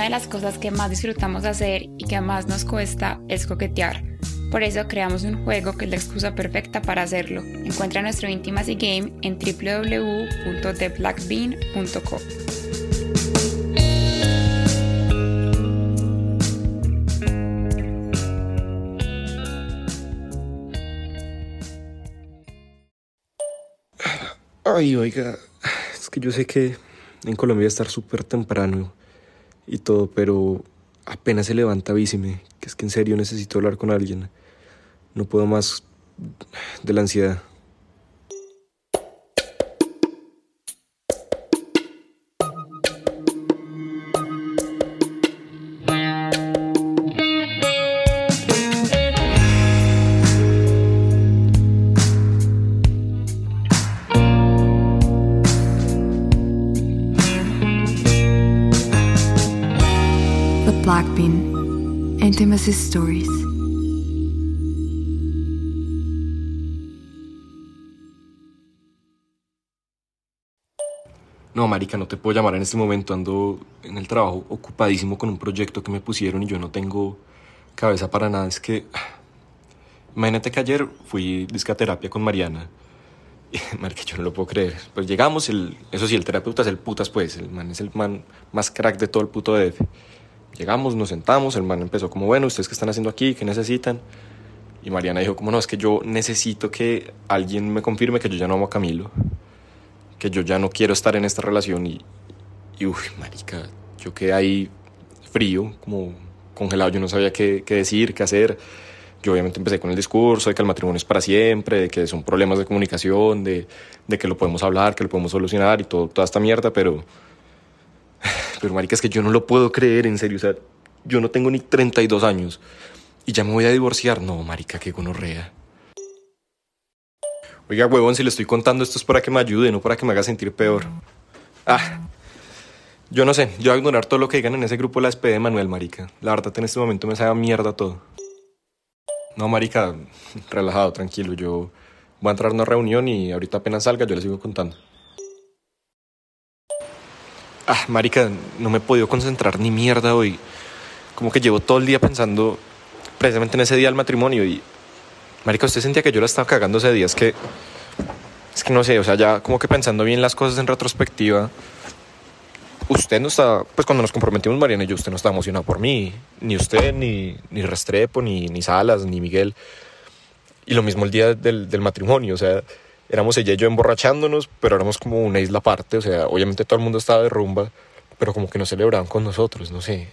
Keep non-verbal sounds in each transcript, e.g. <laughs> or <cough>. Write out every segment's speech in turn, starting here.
una de las cosas que más disfrutamos hacer y que más nos cuesta es coquetear. Por eso creamos un juego que es la excusa perfecta para hacerlo. Encuentra nuestro Intimacy Game en www.theblackbean.co. Ay, oiga, es que yo sé que en Colombia estar súper temprano y todo, pero apenas se levanta, avíseme, que es que en serio necesito hablar con alguien. No puedo más de la ansiedad. Intimacy Stories. No, marica, no te puedo llamar en este momento. Ando en el trabajo ocupadísimo con un proyecto que me pusieron y yo no tengo cabeza para nada. Es que... Imagínate que ayer fui discaterapia con Mariana. <laughs> marica, yo no lo puedo creer. Pues llegamos, el, eso sí, el terapeuta es el putas, pues. El man es el man más crack de todo el puto DF. Llegamos, nos sentamos, el man empezó como, bueno, ¿ustedes qué están haciendo aquí? ¿Qué necesitan? Y Mariana dijo, como no, es que yo necesito que alguien me confirme que yo ya no amo a Camilo, que yo ya no quiero estar en esta relación y, y uy, marica, yo quedé ahí frío, como congelado, yo no sabía qué, qué decir, qué hacer. Yo obviamente empecé con el discurso de que el matrimonio es para siempre, de que son problemas de comunicación, de, de que lo podemos hablar, que lo podemos solucionar y todo, toda esta mierda, pero pero marica, es que yo no lo puedo creer, en serio. O sea, yo no tengo ni 32 años y ya me voy a divorciar. No, marica, qué gonorrea. Oiga, huevón, si le estoy contando esto es para que me ayude, no para que me haga sentir peor. Ah, yo no sé, yo voy a ignorar todo lo que digan en ese grupo de la SPD de Manuel, marica. La verdad, en este momento me sabe mierda todo. No, marica, <laughs> relajado, tranquilo. Yo voy a entrar a una reunión y ahorita apenas salga yo le sigo contando. Ah, marica, no me he podido concentrar ni mierda hoy. Como que llevo todo el día pensando precisamente en ese día del matrimonio y... Marica, usted sentía que yo la estaba cagando ese día. Es que... Es que no sé, o sea, ya como que pensando bien las cosas en retrospectiva... Usted no está... Pues cuando nos comprometimos, Mariana y yo, usted no estaba emocionado por mí. Ni usted, ni, ni Restrepo, ni, ni Salas, ni Miguel. Y lo mismo el día del, del matrimonio, o sea éramos ella y yo emborrachándonos, pero éramos como una isla aparte, o sea, obviamente todo el mundo estaba de rumba, pero como que no celebraban con nosotros, no sé.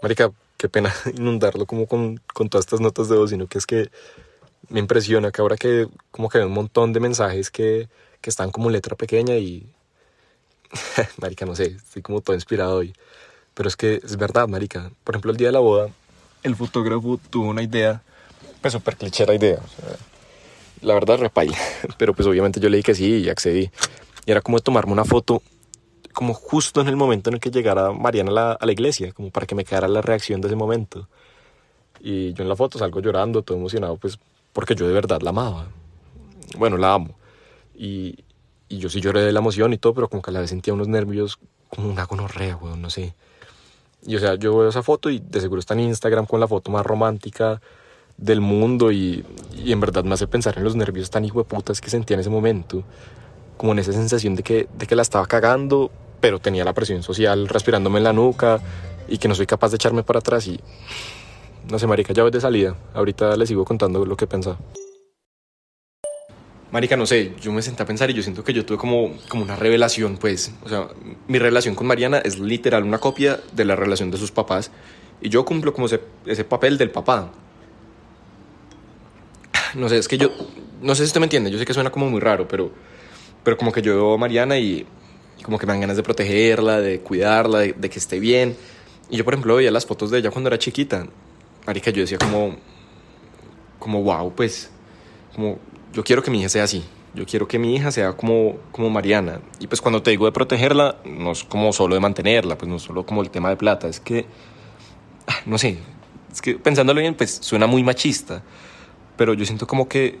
Marica, qué pena <laughs> inundarlo como con, con todas estas notas de voz, sino que es que me impresiona que ahora que como que hay un montón de mensajes que, que están como letra pequeña y... <laughs> marica, no sé, estoy como todo inspirado hoy. Pero es que es verdad, marica. Por ejemplo, el día de la boda, el fotógrafo tuvo una idea, pues súper clichera idea. O sea, la verdad repaila, <laughs> pero pues obviamente yo le dije que sí y accedí. Y era como tomarme una foto como justo en el momento en el que llegara Mariana a la, iglesia, como para que me quedara la reacción de ese momento. Y yo en la foto salgo llorando, todo emocionado, pues porque yo de verdad la amaba. Bueno, la amo. Y, y yo sí lloré de la emoción y todo, pero como que a la vez sentía unos nervios, como una gonorrea, weón, no sé. Y o sea, yo veo esa foto y de seguro está en Instagram con la foto más romántica, del mundo y, y, en verdad me hace pensar en los nervios tan putas que sentía en ese momento, como en esa sensación de que, de que la estaba cagando, pero tenía la presión social respirándome en la nuca y que no soy capaz de echarme para atrás y no sé, marica, ya voy de salida, ahorita le sigo contando lo que pensaba. Marica, no sé, yo me senté a pensar y yo siento que yo tuve como, como una revelación, pues. O sea, mi relación con Mariana es literal una copia de la relación de sus papás y yo cumplo como ese, ese papel del papá no sé, es que yo, no sé si usted me entiende, yo sé que suena como muy raro, pero, pero como que yo veo a Mariana y, como que me dan ganas de protegerla, de cuidarla, de, que esté bien. Y yo, por ejemplo, veía las fotos de ella cuando era chiquita. Marica, yo decía como, como, wow, pues, como, yo quiero que mi hija sea así. Yo quiero que mi hija sea como, como Mariana. Y pues cuando te digo de protegerla, no es como solo de mantenerla, pues no es solo como el tema de plata, es que, ah, no sé, es que pensándolo bien, pues suena muy machista pero yo siento como que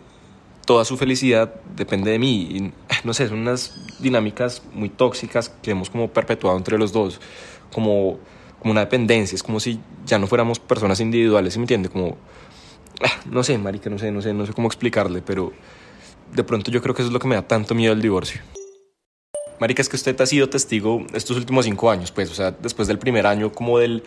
toda su felicidad depende de mí. Y <sighs> no sé, son unas dinámicas muy tóxicas que hemos como perpetuado entre los dos, como, como una dependencia, es como si ya no fuéramos personas individuales, ¿sí me entiende? Como, <sighs> no sé, marica, no sé, no sé, no sé cómo explicarle, pero de pronto yo creo que eso es lo que me da tanto miedo el divorcio. Marica, es que usted ha sido testigo estos últimos cinco años, pues, o sea, después del primer año como del,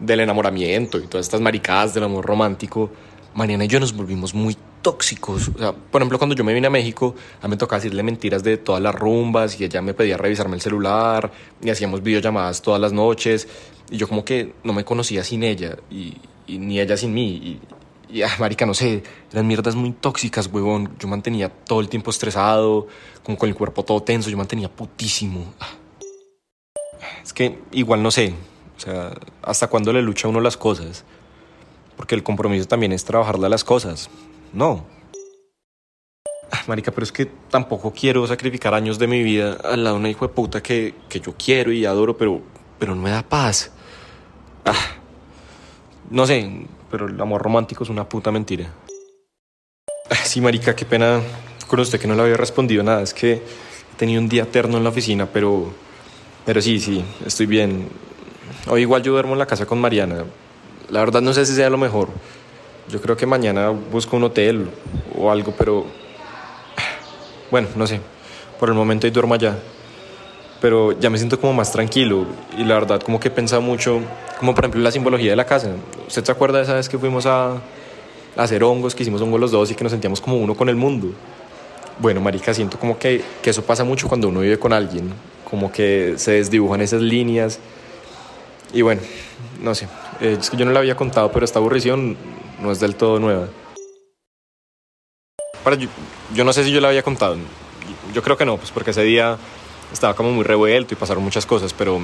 del enamoramiento y todas estas maricadas del amor romántico, Mariana y yo nos volvimos muy tóxicos. O sea, por ejemplo, cuando yo me vine a México, a mí me tocaba decirle mentiras de todas las rumbas y ella me pedía revisarme el celular y hacíamos videollamadas todas las noches y yo como que no me conocía sin ella y, ni ella sin mí. Y, ah, marica, no sé, eran mierdas muy tóxicas, huevón. Yo mantenía todo el tiempo estresado, como con el cuerpo todo tenso, yo mantenía putísimo. Ah. Es que igual no sé, o sea, hasta cuándo le lucha uno las cosas porque el compromiso también es trabajarle a las cosas. No. Ah, marica, pero es que tampoco quiero sacrificar años de mi vida al lado de una hijo de puta que, que yo quiero y adoro, pero, pero no me da paz. Ah, no sé, pero el amor romántico es una puta mentira. Ah, sí, marica, qué pena con usted que no le había respondido nada. Es que he tenido un día eterno en la oficina, pero, pero sí, sí, estoy bien. Hoy igual yo duermo en la casa con Mariana. La verdad no sé si sea lo mejor. Yo creo que mañana busco un hotel o algo, pero... Bueno, no sé. Por el momento ahí duermo allá. Pero ya me siento como más tranquilo. Y la verdad como que he pensado mucho, como por ejemplo la simbología de la casa. ¿Usted se acuerda de esa vez que fuimos a, a hacer hongos, que hicimos hongos los dos y que nos sentíamos como uno con el mundo? Bueno, marica, siento como que, que eso pasa mucho cuando uno vive con alguien. Como que se desdibujan esas líneas. Y bueno, no sé, eh, es que yo no la había contado, pero esta aburrición no es del todo nueva. Para, yo, yo, no sé si yo la había contado. Yo creo que no, pues porque ese día estaba como muy revuelto y pasaron muchas cosas, pero,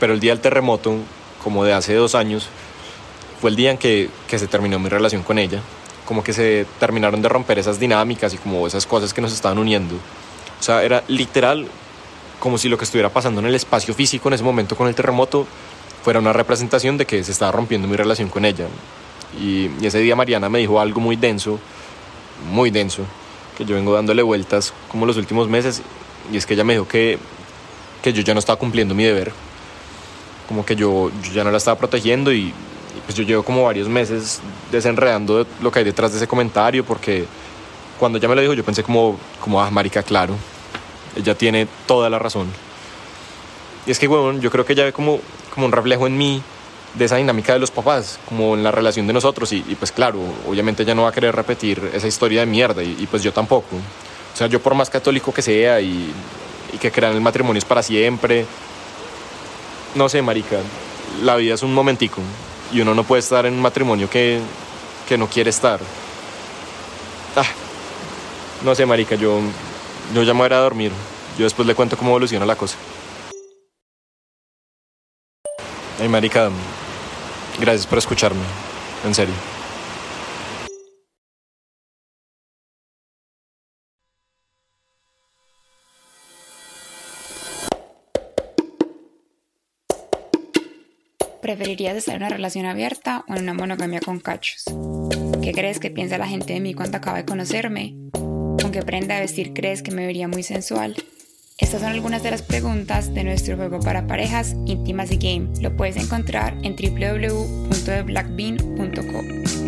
pero el día del terremoto, como de hace dos años, fue el día en que, que se terminó mi relación con ella. Como que se terminaron de romper esas dinámicas y como esas cosas que nos estaban uniendo. O sea, era literal como si lo que estuviera pasando en el espacio físico en ese momento con el terremoto fuera una representación de que se estaba rompiendo mi relación con ella. Y, ese día Mariana me dijo algo muy denso, muy denso, que yo vengo dándole vueltas como los últimos meses, y es que ella me dijo que, que yo ya no estaba cumpliendo mi deber, como que yo, ya no la estaba protegiendo y, pues yo llevo como varios meses desenredando lo que hay detrás de ese comentario, porque cuando ella me lo dijo yo pensé como, como ah, marica, claro, ella tiene toda la razón. Y es que, bueno, yo creo que ella ve como como un reflejo en mí de esa dinámica de los papás, como en la relación de nosotros. Y, pues claro, obviamente ella no va a querer repetir esa historia de mierda y, pues yo tampoco. O sea, yo por más católico que sea y, que crean el matrimonio es para siempre, no sé, marica, la vida es un momentico y uno no puede estar en un matrimonio que, que no quiere estar. Ah, no sé, marica, yo, yo ya me voy a dormir. Yo después le cuento cómo evoluciona la cosa. Ay, marica, gracias por escucharme. En serio. ¿Preferirías estar en una relación abierta o en una monogamia con cachos? ¿Qué crees que piensa la gente de mí cuando acaba de conocerme? ¿Con qué prenda de vestir crees que me vería muy sensual? Estas son algunas de las preguntas de nuestro juego para parejas Intimacy Game. Lo puedes encontrar en www.theblackbean.com.